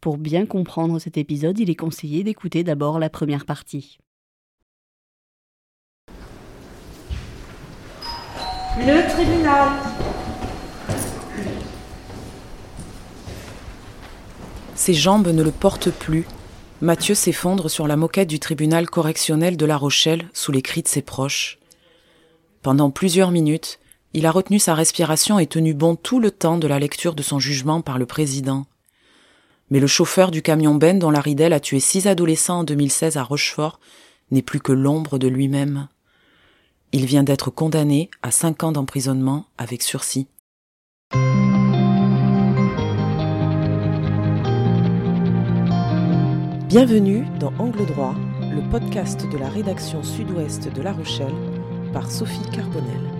Pour bien comprendre cet épisode, il est conseillé d'écouter d'abord la première partie. Le tribunal. Ses jambes ne le portent plus. Mathieu s'effondre sur la moquette du tribunal correctionnel de La Rochelle sous les cris de ses proches. Pendant plusieurs minutes, il a retenu sa respiration et tenu bon tout le temps de la lecture de son jugement par le président. Mais le chauffeur du camion Ben dont la Ridel a tué six adolescents en 2016 à Rochefort n'est plus que l'ombre de lui-même. Il vient d'être condamné à cinq ans d'emprisonnement avec sursis. Bienvenue dans Angle droit, le podcast de la rédaction sud-ouest de La Rochelle par Sophie Carbonel.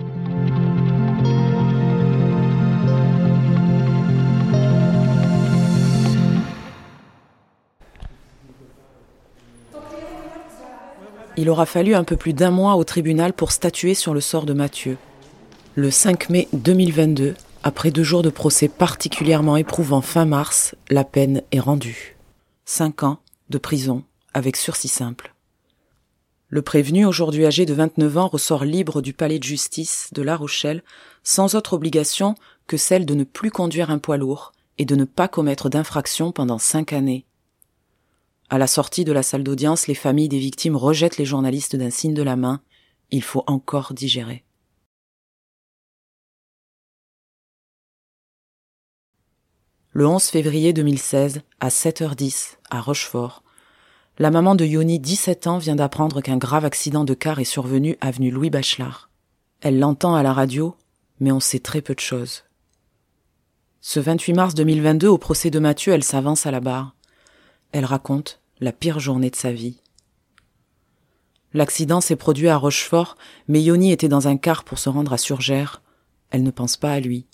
Il aura fallu un peu plus d'un mois au tribunal pour statuer sur le sort de Mathieu. Le 5 mai 2022, après deux jours de procès particulièrement éprouvants fin mars, la peine est rendue. Cinq ans de prison avec sursis simple. Le prévenu, aujourd'hui âgé de 29 ans, ressort libre du palais de justice de La Rochelle, sans autre obligation que celle de ne plus conduire un poids lourd et de ne pas commettre d'infraction pendant cinq années. À la sortie de la salle d'audience, les familles des victimes rejettent les journalistes d'un signe de la main. Il faut encore digérer. Le 11 février 2016, à 7h10, à Rochefort, la maman de Yoni, 17 ans, vient d'apprendre qu'un grave accident de car est survenu avenue Louis Bachelard. Elle l'entend à la radio, mais on sait très peu de choses. Ce 28 mars 2022, au procès de Mathieu, elle s'avance à la barre. Elle raconte la pire journée de sa vie. L'accident s'est produit à Rochefort, mais Yoni était dans un car pour se rendre à Surgères. Elle ne pense pas à lui.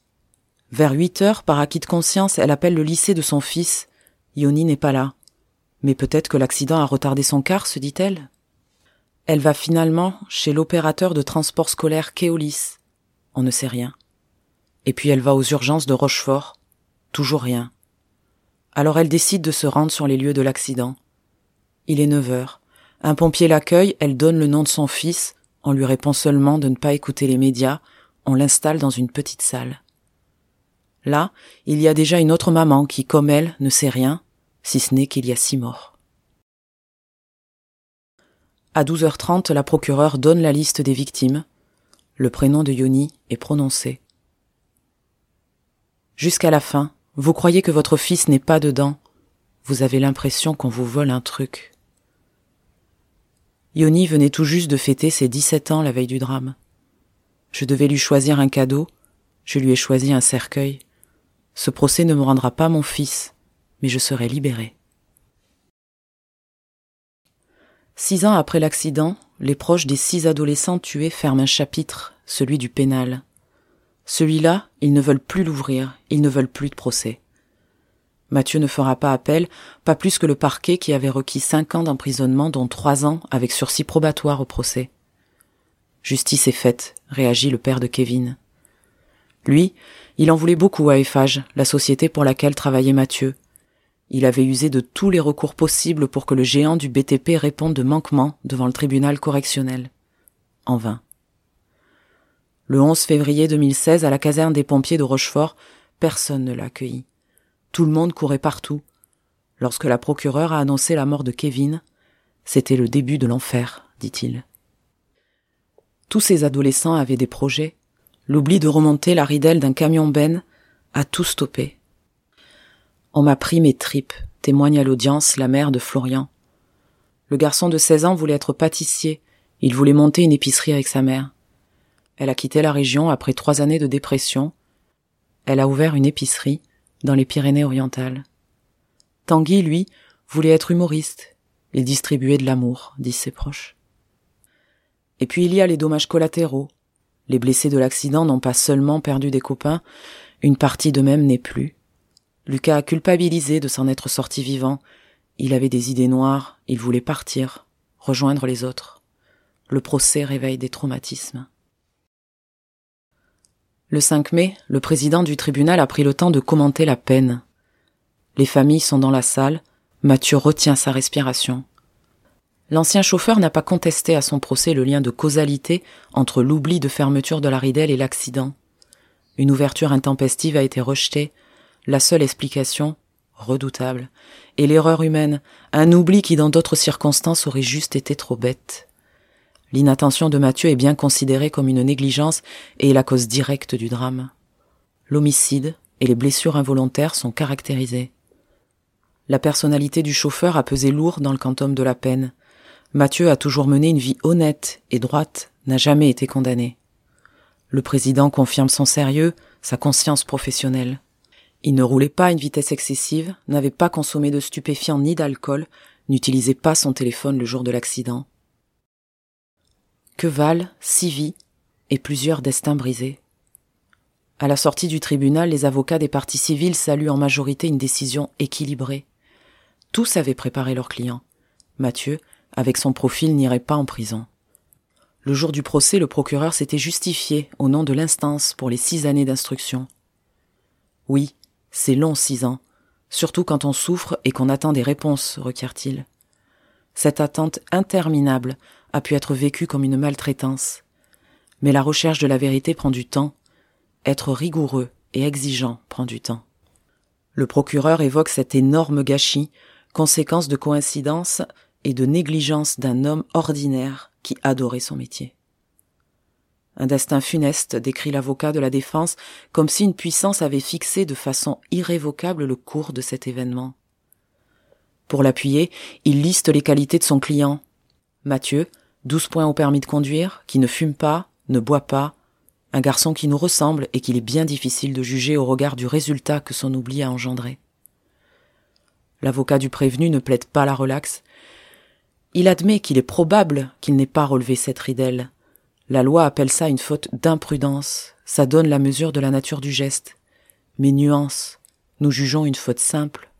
Vers huit heures, par acquis de conscience, elle appelle le lycée de son fils. Yoni n'est pas là. Mais peut-être que l'accident a retardé son car, se dit-elle. Elle va finalement chez l'opérateur de transport scolaire Keolis. On ne sait rien. Et puis elle va aux urgences de Rochefort. Toujours rien. Alors elle décide de se rendre sur les lieux de l'accident. Il est neuf heures. Un pompier l'accueille, elle donne le nom de son fils, on lui répond seulement de ne pas écouter les médias, on l'installe dans une petite salle. Là, il y a déjà une autre maman qui, comme elle, ne sait rien, si ce n'est qu'il y a six morts. À 12h30, la procureure donne la liste des victimes. Le prénom de Yoni est prononcé. Jusqu'à la fin, vous croyez que votre fils n'est pas dedans. Vous avez l'impression qu'on vous vole un truc. Yoni venait tout juste de fêter ses 17 ans la veille du drame. Je devais lui choisir un cadeau, je lui ai choisi un cercueil. Ce procès ne me rendra pas mon fils, mais je serai libéré. Six ans après l'accident, les proches des six adolescents tués ferment un chapitre, celui du pénal. Celui-là, ils ne veulent plus l'ouvrir, ils ne veulent plus de procès. Mathieu ne fera pas appel, pas plus que le parquet qui avait requis cinq ans d'emprisonnement, dont trois ans avec sursis probatoire au procès. Justice est faite, réagit le père de Kevin. Lui, il en voulait beaucoup à Eiffage, la société pour laquelle travaillait Mathieu. Il avait usé de tous les recours possibles pour que le géant du BTP réponde de manquement devant le tribunal correctionnel. En vain. Le 11 février 2016, à la caserne des pompiers de Rochefort, personne ne l'a accueilli. Tout le monde courait partout. Lorsque la procureure a annoncé la mort de Kevin, c'était le début de l'enfer, dit-il. Tous ces adolescents avaient des projets. L'oubli de remonter la ridelle d'un camion ben a tout stoppé. On m'a pris mes tripes, témoigne à l'audience la mère de Florian. Le garçon de 16 ans voulait être pâtissier. Il voulait monter une épicerie avec sa mère. Elle a quitté la région après trois années de dépression. Elle a ouvert une épicerie dans les Pyrénées-Orientales. Tanguy, lui, voulait être humoriste. Il distribuait de l'amour, disent ses proches. Et puis il y a les dommages collatéraux. Les blessés de l'accident n'ont pas seulement perdu des copains, une partie d'eux-mêmes n'est plus. Lucas a culpabilisé de s'en être sorti vivant. Il avait des idées noires, il voulait partir, rejoindre les autres. Le procès réveille des traumatismes. Le 5 mai, le président du tribunal a pris le temps de commenter la peine. Les familles sont dans la salle. Mathieu retient sa respiration. L'ancien chauffeur n'a pas contesté à son procès le lien de causalité entre l'oubli de fermeture de la ridelle et l'accident. Une ouverture intempestive a été rejetée. La seule explication, redoutable, est l'erreur humaine, un oubli qui dans d'autres circonstances aurait juste été trop bête. L'inattention de Mathieu est bien considérée comme une négligence et est la cause directe du drame. L'homicide et les blessures involontaires sont caractérisées. La personnalité du chauffeur a pesé lourd dans le quantum de la peine. Mathieu a toujours mené une vie honnête et droite, n'a jamais été condamné. Le président confirme son sérieux, sa conscience professionnelle. Il ne roulait pas à une vitesse excessive, n'avait pas consommé de stupéfiants ni d'alcool, n'utilisait pas son téléphone le jour de l'accident. Que valent six vies et plusieurs destins brisés? À la sortie du tribunal, les avocats des parties civiles saluent en majorité une décision équilibrée. Tous avaient préparé leur client. Mathieu, avec son profil, n'irait pas en prison. Le jour du procès, le procureur s'était justifié au nom de l'instance pour les six années d'instruction. Oui, c'est long six ans, surtout quand on souffre et qu'on attend des réponses, requiert-il. Cette attente interminable a pu être vécue comme une maltraitance. Mais la recherche de la vérité prend du temps. Être rigoureux et exigeant prend du temps. Le procureur évoque cet énorme gâchis, conséquence de coïncidence et de négligence d'un homme ordinaire qui adorait son métier. Un destin funeste décrit l'avocat de la défense comme si une puissance avait fixé de façon irrévocable le cours de cet événement. Pour l'appuyer, il liste les qualités de son client. Mathieu, douze points au permis de conduire, qui ne fume pas, ne boit pas, un garçon qui nous ressemble et qu'il est bien difficile de juger au regard du résultat que son oubli a engendré. L'avocat du prévenu ne plaide pas la relaxe, il admet qu'il est probable qu'il n'ait pas relevé cette ridelle. La loi appelle ça une faute d'imprudence. Ça donne la mesure de la nature du geste. Mais nuance. Nous jugeons une faute simple.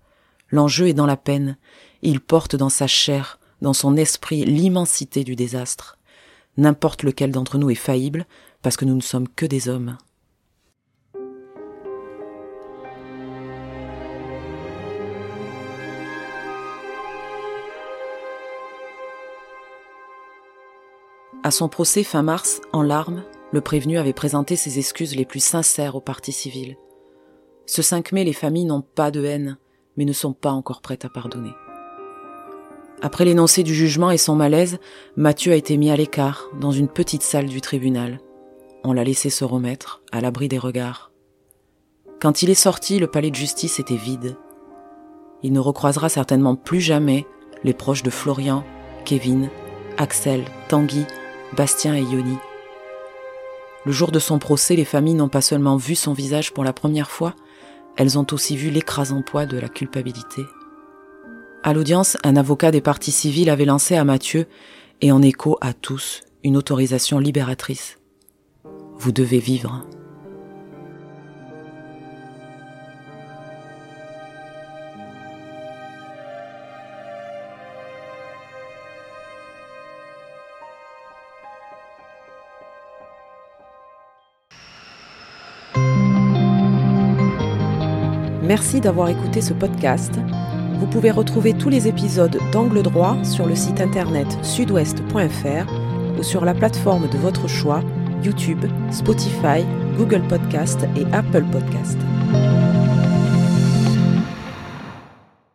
L'enjeu est dans la peine. Il porte dans sa chair, dans son esprit, l'immensité du désastre. N'importe lequel d'entre nous est faillible, parce que nous ne sommes que des hommes. À son procès fin mars, en larmes, le prévenu avait présenté ses excuses les plus sincères aux parties civiles. Ce 5 mai, les familles n'ont pas de haine, mais ne sont pas encore prêtes à pardonner. Après l'énoncé du jugement et son malaise, Mathieu a été mis à l'écart, dans une petite salle du tribunal. On l'a laissé se remettre, à l'abri des regards. Quand il est sorti, le palais de justice était vide. Il ne recroisera certainement plus jamais les proches de Florian, Kevin, Axel, Tanguy Bastien et Yoni. Le jour de son procès, les familles n'ont pas seulement vu son visage pour la première fois, elles ont aussi vu l'écrasant poids de la culpabilité. À l'audience, un avocat des parties civiles avait lancé à Mathieu, et en écho à tous, une autorisation libératrice. Vous devez vivre. Merci d'avoir écouté ce podcast. Vous pouvez retrouver tous les épisodes d'Angle droit sur le site internet sudouest.fr ou sur la plateforme de votre choix, YouTube, Spotify, Google Podcast et Apple Podcast.